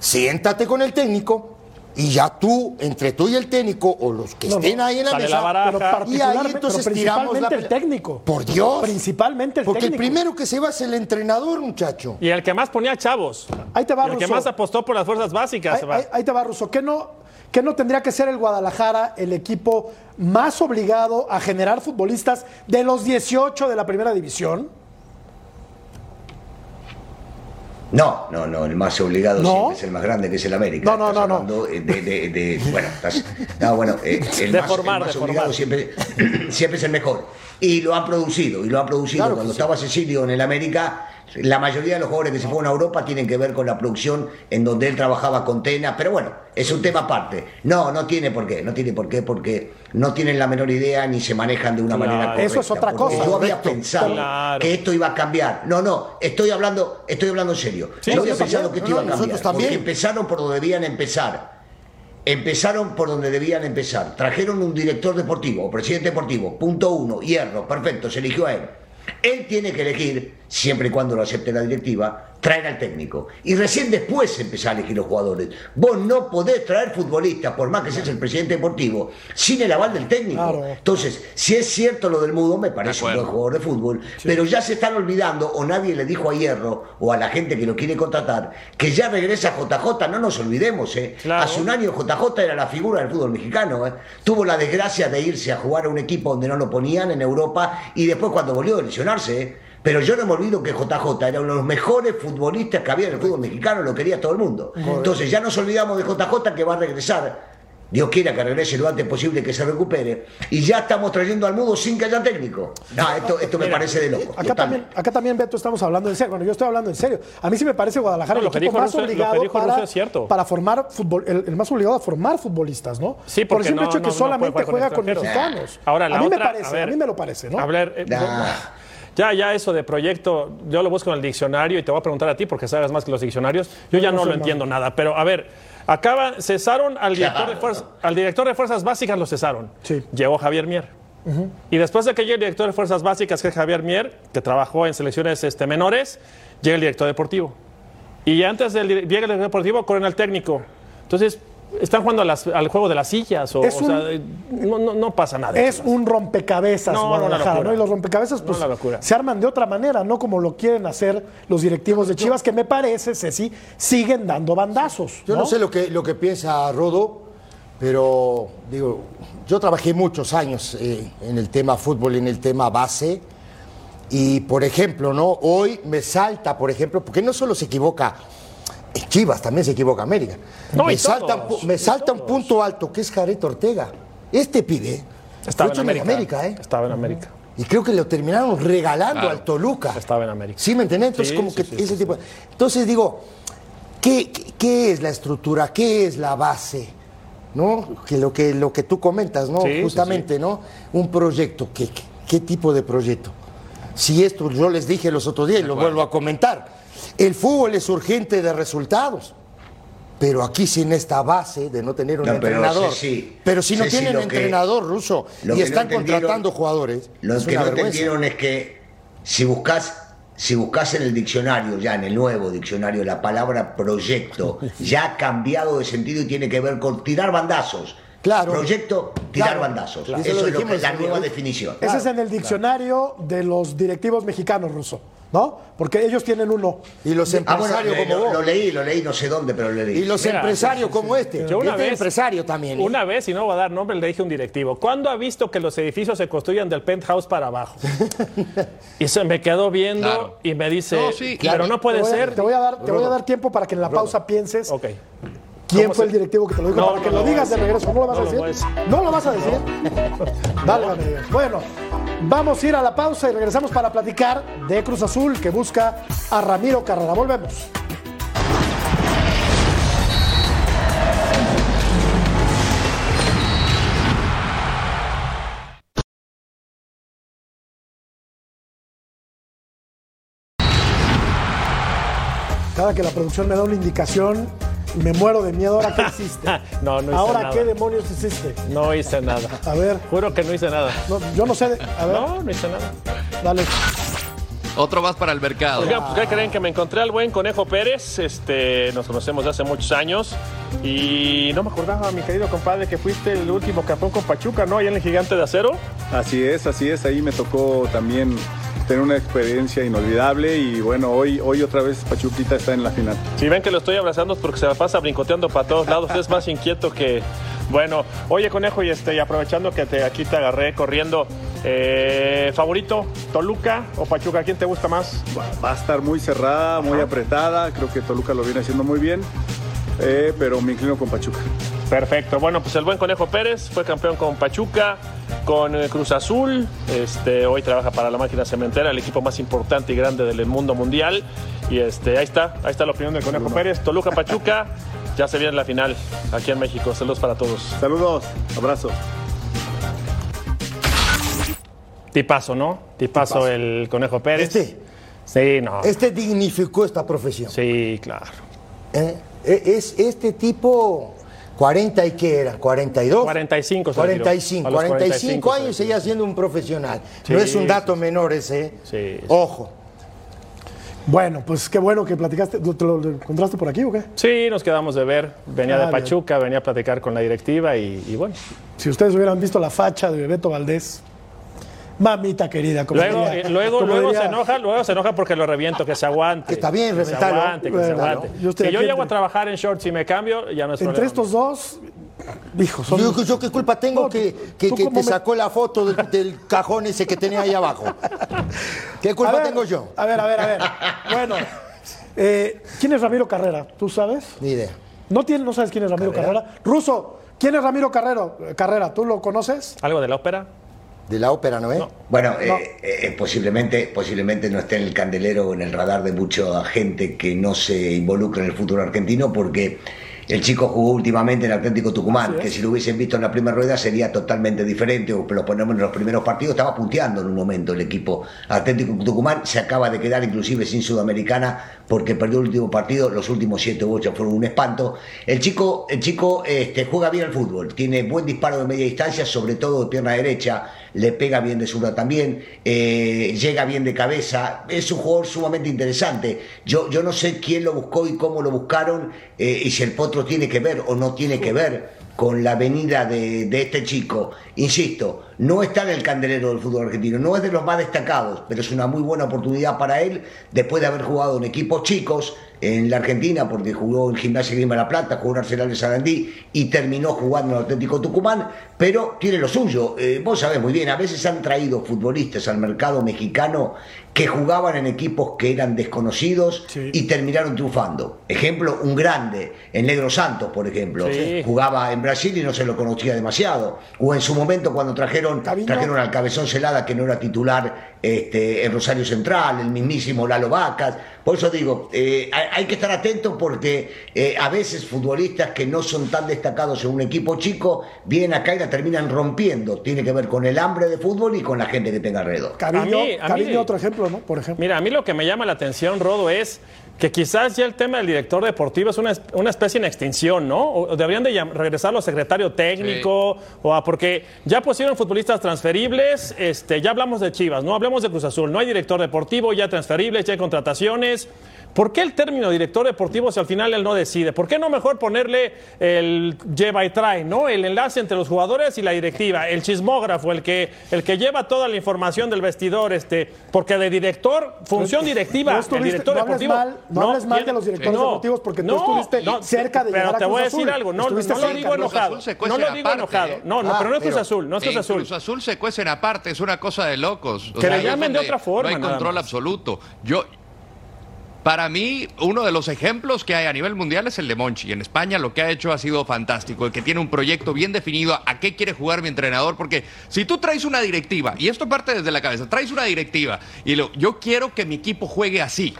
Siéntate con el técnico y ya tú, entre tú y el técnico o los que No, estén ahí en la sale mesa, la baraja. Y ahí entonces pero tiramos la principalmente el técnico. Por Dios. Principalmente el Porque técnico. el primero que se va es el entrenador, muchacho. Y el que más ponía chavos. Ahí te va, Y el que más apostó por las fuerzas básicas. Ahí- ahí te va, Russo. ¿Qué no, ¿Qué no tendría que ser el Guadalajara el equipo más obligado a generar futbolistas de los 18 de la primera división? No, no, no, el más obligado ¿No? siempre es el más grande, que es el América. No, no, Estás no, no. De, de- de- bueno, estás- no, bueno, eh, [laughs] el más, formar, el más de obligado siempre, siempre es el mejor. Y lo han producido, y lo han producido. Claro Cuando sí. estaba Cecilio en el América, la mayoría de los jugadores que se fueron a Europa tienen que ver con la producción en donde él trabajaba con Tena, pero bueno, es un tema aparte. No, no tiene por qué, no tiene por qué, porque no tienen la menor idea ni se manejan de una Claro. manera correcta. Eso es otra cosa. Yo había pensado Claro. que esto iba a cambiar. No, no, estoy hablando, estoy hablando en serio. Sí, yo había pensado también. que esto No, iba a cambiar. nosotros también. Porque empezaron por donde debían empezar. Empezaron por donde debían empezar. Trajeron un director deportivo, o presidente deportivo, punto uno, hierro, perfecto, se eligió a él. Él tiene que elegir, siempre y cuando lo acepte la directiva, traer al técnico. Y recién después empezar a elegir los jugadores. Vos no podés traer futbolistas, por más que seas el presidente deportivo, sin el aval del técnico. Claro. Entonces, si es cierto lo del mudo, me parece un buen jugador de fútbol, pero ya se están olvidando, o nadie le dijo a Hierro, o a la gente que lo quiere contratar, que ya regresa JJ, no nos olvidemos, ¿eh? Claro. Hace un año JJ era la figura del fútbol mexicano, ¿eh? Tuvo la desgracia de irse a jugar a un equipo donde no lo ponían en Europa, y después cuando volvió a lesionarse, ¿eh? Pero yo no me olvido que JJ era uno de los mejores futbolistas que había en el fútbol mexicano, lo quería todo el mundo. Entonces ya nos olvidamos de JJ que va a regresar Dios quiera que regrese lo antes posible, que se recupere. Y ya estamos trayendo al mudo sin que haya técnico. No, esto, esto me Mira, parece de loco. Acá también, acá también, Beto, estamos hablando en serio. Bueno, yo estoy hablando en serio. A mí sí me parece Guadalajara No, el equipo más obligado para, cierto. formar fútbol, el, el más obligado a formar futbolistas, ¿no? Sí, Por el porque simple no- hecho que solamente juega con mexicanos. Ahora, la a mí me parece, a mí me lo parece, ¿no? A ver, eh, Nah. Ya, ya eso de proyecto, yo lo busco en el diccionario y te voy a preguntar a ti porque sabes más que los diccionarios. Yo ya No lo entiendo nada, pero a ver, acaba, cesaron al director, de fuerzas, al director de Fuerzas Básicas, lo cesaron. Sí. Llegó Javier Mier. Y después de que llegue el director de Fuerzas Básicas, que es Javier Mier, que trabajó en selecciones este, menores, llega el director deportivo. Y antes del llega el director deportivo, corren al técnico. Entonces, están jugando a las- al juego de las sillas. O, Es o un- sea, no, no- no pasa nada. Es un rompecabezas, No, Guadalajara. ¿no? Y los rompecabezas, pues, se arman de otra manera, no como lo quieren hacer los directivos de Chivas, que me parece, Ceci, siguen dando bandazos. Yo no, sé lo que, lo que piensa Rodo, pero digo, yo trabajé muchos años eh, en el tema fútbol, en el tema base. Y por ejemplo, ¿no? Hoy me salta, por ejemplo, porque no solo se equivoca en Chivas, también se equivoca América. No, me y salta, todos, me y salta un punto alto, que es Jared Ortega. Este pibe Estaba en América. ¿eh? Estaba en América. Y creo que lo terminaron regalando Claro. al Toluca. Estaba en América. ¿Sí me entendés? Entonces, Sí, como sí, que sí, ese tipo. Entonces digo, ¿qué, qué, es la estructura? ¿Qué es la base? ¿No? Que lo que, lo que tú comentas, ¿no? Justamente, ¿no? Un proyecto. ¿Qué, qué, qué tipo de proyecto? Si esto yo les dije los otros días y lo vuelvo a comentar. El fútbol es urgente de resultados. Pero aquí sin esta base de no tener un No, pero, entrenador. Pero si no tienen que- entrenador ruso y no están contratando jugadores, Lo es que una no entendieron es que si buscas si buscas en el diccionario, ya en el nuevo diccionario, la palabra proyecto [laughs] ya ha cambiado de sentido y tiene que ver con tirar bandazos. Claro. Proyecto, tirar Claro. bandazos. Claro. Eso Eso lo es lo que la en nueva el- definición. Ese es en el diccionario de los directivos mexicanos, Ruso, ¿no? Porque ellos tienen uno. Y los Ah, bueno, empresarios como lo, vos. lo leí, lo leí, no sé dónde, pero lo leí. Y los Mira, empresarios como este. Yo una este vez- empresario también. ¿eh? Una vez, y no voy a dar nombre, le dije a un directivo, ¿cuándo ha visto que los edificios se construyan del penthouse para abajo? [laughs] y se me quedó viendo Claro. y me dice, No, sí, pero no puede te voy a- ser. Te voy a dar, te voy a dar tiempo para que en la pausa pienses Ok. Quién ¿Cómo fue el directivo que te lo dijo, No, para no que lo lo digas de regreso. ¿No lo vas No a lo decir? decir. ¿No lo vas a decir? [laughs] Dios. Bueno, vamos a ir a la pausa y regresamos para platicar de Cruz Azul que busca a Ramiro Carrera. Volvemos. Cada que la producción me da una indicación, me muero de miedo. ¿Ahora qué [laughs] hiciste? No, no hice ¿Ahora nada. qué demonios hiciste? No hice nada. A ver, Juro que no hice nada. no, yo no sé. de- a ver, No, no hice nada. dale. Otro más para el mercado. Oigan, pues, ¿qué creen? Que me encontré al buen Conejo Pérez. Este, nos conocemos de hace muchos años. Y no me acordaba, mi querido compadre, que fuiste el último campeón con Pachuca, ¿no? Allá en el Gigante de Acero. Así es, así es. Ahí me tocó también tener una experiencia inolvidable y bueno, hoy, hoy otra vez Pachuquita está en la final. Si ven que lo estoy abrazando es porque se la pasa brincoteando para todos lados. Es más inquieto que. Bueno, oye, Conejo, y este, aprovechando que te, aquí te agarré corriendo, eh, ¿favorito? ¿Toluca o Pachuca? ¿Quién te gusta más? Va, va a estar muy cerrada, muy apretada. Creo que Toluca lo viene haciendo muy bien, eh, pero me inclino con Pachuca. Perfecto. Bueno, pues el buen Conejo Pérez fue campeón con Pachuca, con eh, Cruz Azul. Este, hoy trabaja para la máquina cementera, el equipo más importante y grande del mundo mundial. Y este, ahí está, ahí está la opinión del Conejo Pérez. Toluca Pachuca, [laughs] ya se viene la final aquí en México. Saludos para todos. Saludos, abrazo. Tipazo, ¿no? Tipazo, el Conejo Pérez. Este, Sí, no. este dignificó esta profesión. Sí, claro. ¿eh? E- Es este tipo 40 y qué era, 42. 45 se retiró. 45, A los 45 45 se años seguía siendo un profesional. Sí, no es un sí, dato menor ese. ¿eh? Sí, sí. Ojo. Bueno, pues qué bueno que platicaste. ¿Lo- ¿Te lo encontraste por aquí o qué? Sí, nos quedamos de ver. Venía Ah, de bien. Pachuca, venía a platicar con la directiva y, y bueno. Si ustedes hubieran visto la facha de Bebeto Valdés, mamita querida. Como Luego, diría- eh, luego, como luego diría- se enoja, luego se enoja porque lo reviento, que se aguante. Que está bien, que se aguante, que se Bueno, aguante. yo si yo llego a trabajar en shorts y me cambio, ya no es Entre problema estos dos, hijo, son. Yo, yo qué culpa tengo No, que, te me- sacó la foto del, del cajón ese que tenía ahí abajo? ¿Qué culpa ver, tengo yo? A ver, a ver, a ver. Bueno, eh, ¿quién es Ramiro Carrera? ¿Tú sabes? Ni idea. ¿No, tiene, ¿No sabes quién es Ramiro Carrera? Ruso, ¿Quién es Ramiro Carrero? Carrera? ¿Tú lo conoces? ¿Algo de la ópera? De la ópera, ¿no es? Bueno, eh, eh, posiblemente, posiblemente no esté en el candelero o en el radar de mucha gente que no se involucra en el fútbol argentino porque el chico jugó últimamente en Atlético Tucumán, que si lo hubiesen visto en la primera rueda sería totalmente diferente, o lo ponemos en los primeros partidos, estaba punteando en un momento el equipo Atlético Tucumán, se acaba de quedar inclusive sin Sudamericana porque perdió el último partido, los últimos 7 u 8 fueron un espanto. El chico, el chico este, juega bien al fútbol, tiene buen disparo de media distancia, sobre todo de pierna derecha, le pega bien de zurda también, eh, llega bien de cabeza, es un jugador sumamente interesante. Yo, yo no sé quién lo buscó y cómo lo buscaron eh, y si el potro tiene que ver o no tiene que ver con la venida de, de, este chico. Insisto, no está en el candelero del fútbol argentino, no es de los más destacados, pero es una muy buena oportunidad para él después de haber jugado en equipos chicos en la Argentina, porque jugó en Gimnasia Grima La Plata, jugó en Arsenal de Sarandí y terminó jugando en el Atlético Tucumán, pero tiene lo suyo. Eh, vos sabés muy bien, a veces han traído futbolistas al mercado mexicano que jugaban en equipos que eran desconocidos y terminaron triunfando. Ejemplo, un grande, el Negro Santos, por ejemplo, Sí. jugaba en Brasil y no se lo conocía demasiado. O en su momento cuando trajeron, trajeron al Cabezón Celada, que no era titular este, en Rosario Central, el mismísimo Lalo Vacas. Por eso digo, eh, hay, hay que estar atentos porque eh, a veces futbolistas que no son tan destacados en un equipo chico, vienen acá y la terminan rompiendo. Tiene que ver con el hambre de fútbol y con la gente que tenga alrededor. Caviño, A mí- a mí- Caviño, otro ejemplo, ¿no? Por ejemplo. Mira, a mí lo que me llama la atención, Rodo, es que quizás ya el tema del director deportivo es una, una especie en extinción, ¿no? O deberían de regresar los secretarios técnico, o a- porque ya pusieron futbolistas transferibles, este, ya hablamos de Chivas, no hablamos de Cruz Azul, no hay director deportivo, ya transferibles, ya hay contrataciones. ¿Por qué el término director deportivo si al final él no decide? ¿Por qué no mejor ponerle el lleva y trae, ¿no? El enlace entre los jugadores y la directiva, el chismógrafo, el que, el que lleva toda la información del vestidor, este, porque de director, función directiva, No el estuviste- director no hables deportivo. mal- no hables mal de los directores no, deportivos porque tú no, estuviste no, cerca de Pero llegar a te voy a decir Azul. algo, no, no lo digo enojado. No lo digo enojado. No, no, Ah, pero no es Cruz Azul, no es Cruz Azul. Cruz Azul se cuecen aparte, es una cosa de locos. O Que le llamen de otra forma, No hay control absoluto. Yo, para mí, uno de los ejemplos que hay a nivel mundial es el de Monchi. En España lo que ha hecho ha sido fantástico. El que tiene un proyecto bien definido a qué quiere jugar mi entrenador. Porque si tú traes una directiva, y esto parte desde la cabeza, traes una directiva y lo, yo quiero que mi equipo juegue así.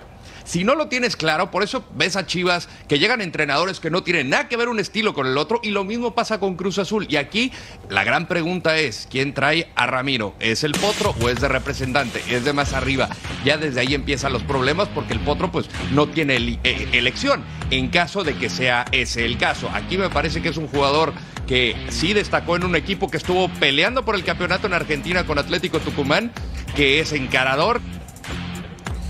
Si no lo tienes claro, por eso ves a Chivas que llegan entrenadores que no tienen nada que ver un estilo con el otro y lo mismo pasa con Cruz Azul. Y aquí la gran pregunta es, ¿quién trae a Ramiro? ¿Es el Potro o es de representante? ¿Es de más arriba? Ya desde ahí empiezan los problemas porque el Potro pues no tiene eh, elección en caso de que sea ese el caso. Aquí me parece que es un jugador que sí destacó en un equipo que estuvo peleando por el campeonato en Argentina con Atlético Tucumán, que es encarador,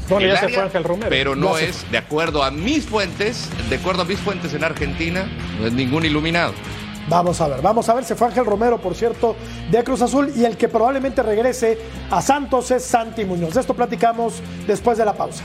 Bueno, ya se fue Ángel Romero. Pero no Ya es, de acuerdo a mis fuentes, de acuerdo a mis fuentes en Argentina, no es ningún iluminado. Vamos a ver, vamos a ver. Se fue Ángel Romero, por cierto, de Cruz Azul. Y el que probablemente regrese a Santos es Santi Muñoz. De esto platicamos después de la pausa.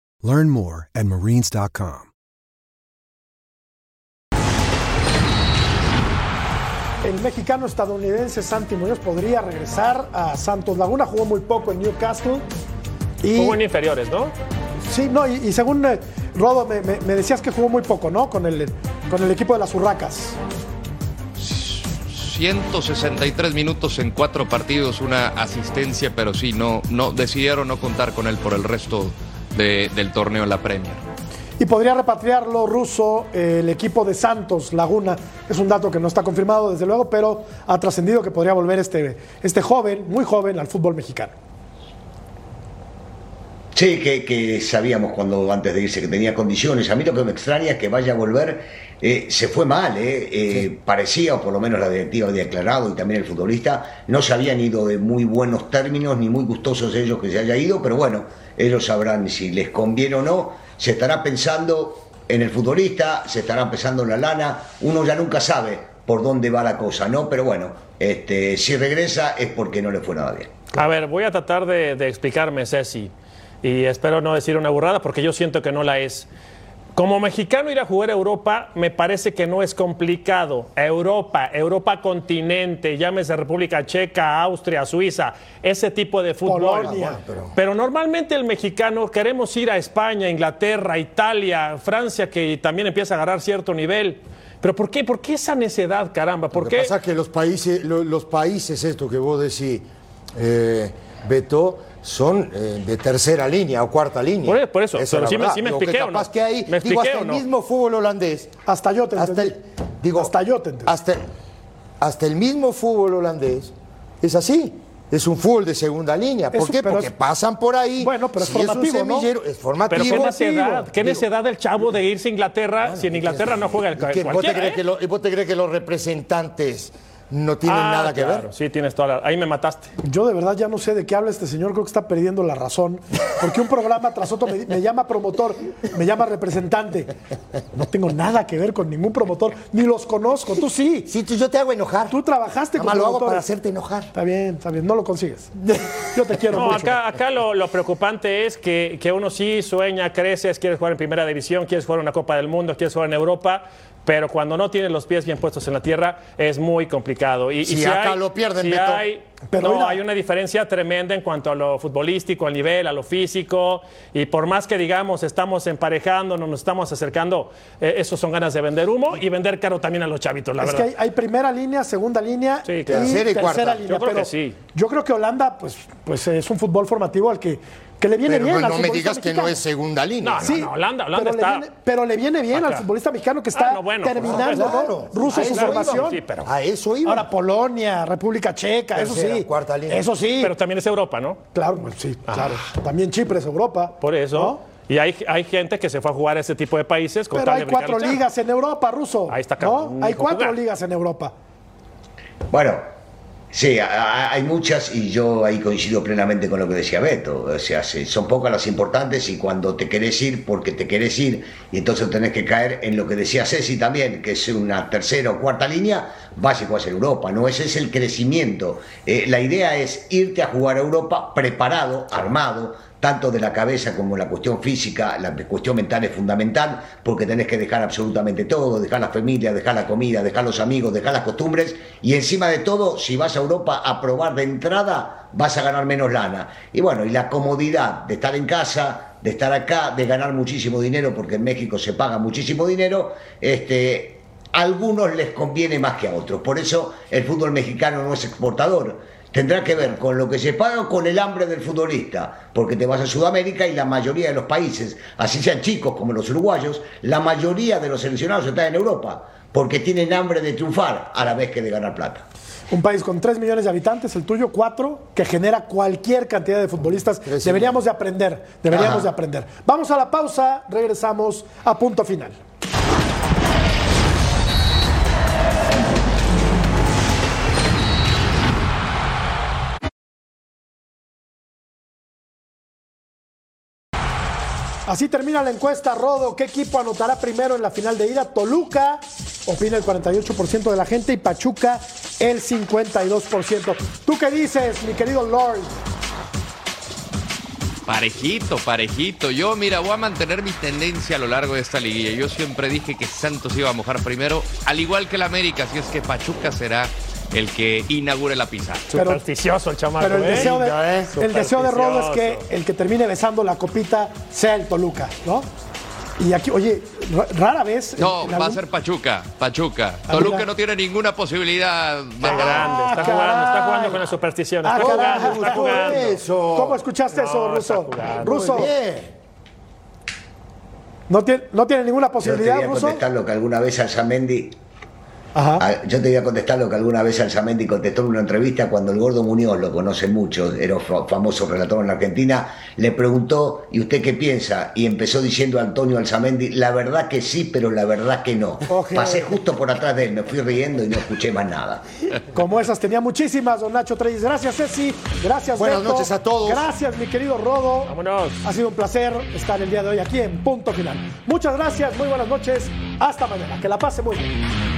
Learn more at marines.com. El mexicano estadounidense Santi Muñoz podría regresar a Santos Laguna. Jugó muy poco en Newcastle. Y, Jugó en inferiores, ¿no? Sí, no, y, y según eh, Rodo, me, me- me decías que jugó muy poco, ¿no? Con el, con el equipo de las Urracas. 163 minutos en cuatro partidos, una asistencia, pero sí, no, no decidieron no contar con él por el resto de- del torneo la Premier. Y podría repatriarlo ruso el equipo de Santos Laguna. Es un dato que no está confirmado, desde luego, pero ha trascendido que podría volver este, este joven, muy joven, al fútbol mexicano. Sí, que, que sabíamos cuando antes de irse que tenía condiciones. A mí lo que me extraña es que vaya a volver. eh, se fue mal, eh, eh, parecía, o por lo menos la directiva había aclarado y también el futbolista, no se habían ido de muy buenos términos ni muy gustosos ellos que se haya ido, pero bueno, ellos sabrán si les conviene o no. Se estará pensando en el futbolista, se estará pensando en la lana. Uno ya nunca sabe por dónde va la cosa, ¿no? Pero bueno, este, si regresa es porque no le fue nada bien. A ver, voy a tratar de, de explicarme, Ceci, y espero no decir una burrada porque yo siento que no la es. Como mexicano ir a jugar a Europa me parece que no es complicado. Europa, Europa continente, llámese República Checa, Austria, Suiza, ese tipo de fútbol. Polonia. Pero normalmente el mexicano queremos ir a España, Inglaterra, Italia, Francia, que también empieza a agarrar cierto nivel. Pero ¿por qué? ¿Por qué esa necedad, caramba? ¿Por Lo que qué? pasa es que los países, lo- los países, esto que vos decís, eh, Beto, son eh, de tercera línea o cuarta línea. Por- por eso, Esa es pero sí me- sí me que expliqué, ¿o no? capaz que hay, ¿Me digo, hasta el no? mismo fútbol holandés. Hasta yo te hasta el, digo, Hasta yo te entendí. hasta, hasta el mismo fútbol holandés es así. Es un fútbol de segunda línea. ¿Por Eso, qué? Porque es- pasan por ahí. Bueno, pero es Si un formativo, es formativo. Pero qué necedad, qué Digo, necedad del chavo de irse a Inglaterra si en Inglaterra no juega el. ¿Vos te, cualquiera, crees ¿eh? que lo- y vos te crees que los representantes no tienen Ah, nada que claro, ver? Sí, tienes toda la... Ahí me mataste. Yo de verdad ya no sé de qué habla este señor, creo que está perdiendo la razón, porque un programa tras otro me, me llama promotor, me llama representante. No tengo nada que ver con ningún promotor, ni los conozco, tú sí. Sí, tú- yo te hago enojar. Tú trabajaste Nada con más lo hago para hacerte enojar. Está bien, está bien, no lo consigues. Yo te quiero No, mucho. acá, acá lo, lo preocupante es que, que uno sí sueña, creces, quieres jugar en primera división, quieres jugar una Copa del Mundo, quieres jugar en Europa, pero cuando no tienes los pies bien puestos en la tierra es muy complicado. Y, y Sí, acá hay- lo pierden, si Beto. hay, Pero no, mira- hay una diferencia tremenda en cuanto a lo futbolístico, al nivel, a lo físico, y por más que digamos estamos emparejándonos, nos estamos acercando, eh, esos son ganas de vender humo y vender caro también a los chavitos, la es que verdad. hay, hay primera línea, segunda línea Sí, y claro. Tercera y tercera cuarta. línea. Yo creo pero que sí. Yo creo que Holanda, pues, pues es un fútbol formativo al que, que le viene Pero bien. no, al no me futbolista digas que no mexicano. es segunda línea. No, no, Sí, no, Holanda, Holanda pero, está- le viene, pero le viene bien al Acá. futbolista mexicano que está Ah, no, bueno, por terminando, supuesto. ¿no? Ruso su formación. íbamos. Sí, pero- A eso iba. Ahora Polonia, República Checa, eso sí. cuarta línea. Eso sí. Pero también es Europa, ¿no? claro, pues sí, Ah. claro. También Chipre es Europa. Por eso. ¿no? Y hay, hay gente que se fue a jugar a ese tipo de países con Pero hay cuatro ligas en Europa, Ruso. Ahí está, ¿no? Hay cuatro ligas en Europa. Bueno, sí, hay muchas y yo ahí coincido plenamente con lo que decía Beto. O sea, son pocas las importantes y cuando te querés ir, porque te querés ir, y entonces tenés que caer en lo que decía Ceci también, que es una tercera o cuarta línea, básico a ser Europa, ¿no? Ese es el crecimiento. Eh, la idea es irte a jugar a Europa preparado, armado, tanto de la cabeza como la cuestión física, la cuestión mental es fundamental, porque tenés que dejar absolutamente todo, dejar la familia, dejar la comida, dejar los amigos, dejar las costumbres, y encima de todo, si vas a Europa a probar de entrada, vas a ganar menos lana. Y bueno, y la comodidad de estar en casa, de estar acá, de ganar muchísimo dinero, porque en México se paga muchísimo dinero, este, a algunos les conviene más que a otros. Por eso el fútbol mexicano no es exportador. Tendrá que ver con lo que se paga o con el hambre del futbolista, porque te vas a Sudamérica y la mayoría de los países, así sean chicos como los uruguayos, la mayoría de los seleccionados están en Europa, porque tienen hambre de triunfar a la vez que de ganar plata. Un país con 3 millones de habitantes, el tuyo 4, que genera cualquier cantidad de futbolistas. Deberíamos de aprender, deberíamos Ajá. de aprender. Vamos a la pausa, regresamos a punto final. Así termina la encuesta, Rodo. ¿Qué equipo anotará primero en la final de ida? Toluca, opina el 48% de la gente, y Pachuca, el 52%. ¿Tú qué dices, mi querido Lord? Parejito, parejito. Yo, mira, voy a mantener mi tendencia a lo largo de esta liguilla. Yo siempre dije que Santos iba a mojar primero, al igual que el América, así es que Pachuca será el que inaugure la pizarra. Pero- Supersticioso el chamaco, Pero el ¿eh? deseo, de, ¿eh? el deseo de Rodo es que el que termine besando la copita sea el Toluca, ¿no? Y aquí, oye, ra- rara vez. No, va a ser Pachuca, Pachuca. Ah, Toluca mira. no tiene ninguna posibilidad. Qué grande, está jugando, está jugando con la superstición. Está Ah, jugando, caray, está jugando. Eso. ¿Cómo escuchaste eso, No, Ruso? Ruso, Muy bien. ¿no tiene, ¿no tiene ninguna Yo te posibilidad, voy a Ruso? contestar lo que alguna vez Alzamendi Ah, Yo te voy a contestar lo que alguna vez Alzamendi contestó en una entrevista cuando el gordo Muñoz, lo conoce mucho, era fa- famoso relator en Argentina, le preguntó, ¿y usted qué piensa? Y empezó diciendo a Antonio Alzamendi, la verdad que sí, pero la verdad que no. Ok. Pasé justo por atrás de él, me fui riendo y no escuché más nada. Como esas tenía muchísimas, don Nacho Treyes. Gracias, Ceci. Gracias, Buenas Beto. noches a todos. Gracias, mi querido Rodo. Vámonos. Ha sido un placer estar el día de hoy aquí en Punto Final. Muchas gracias, muy buenas noches. Hasta mañana. Que la pase muy bien.